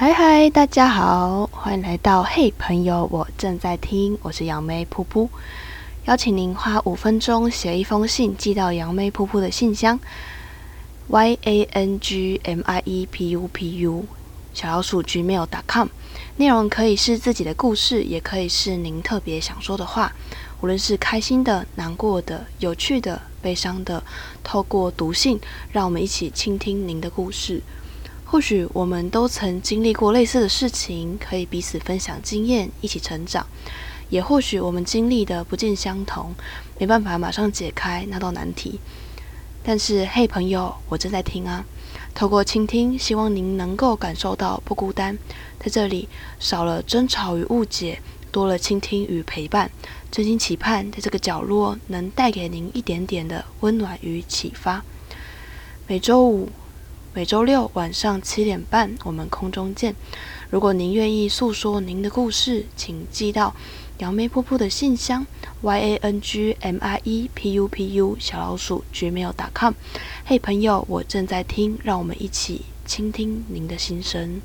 嗨嗨，大家好，欢迎来到嘿朋友，我正在听，我是杨梅噗噗，邀请您花五分钟写一封信寄到杨梅噗噗的信箱，y a n g m i e p u p u 小老鼠 gmail.com，内容可以是自己的故事，也可以是您特别想说的话，无论是开心的、难过的、有趣的、悲伤的，透过读信，让我们一起倾听您的故事。或许我们都曾经历过类似的事情，可以彼此分享经验，一起成长；也或许我们经历的不尽相同，没办法马上解开那道难题。但是，嘿，朋友，我正在听啊！透过倾听，希望您能够感受到不孤单。在这里，少了争吵与误解，多了倾听与陪伴。真心期盼，在这个角落能带给您一点点的温暖与启发。每周五。每周六晚上七点半，我们空中见。如果您愿意诉说您的故事，请寄到杨梅瀑布的信箱 y a n g m i e p u p u 小老鼠 gmail.com。嘿，朋友，我正在听，让我们一起倾听您的心声。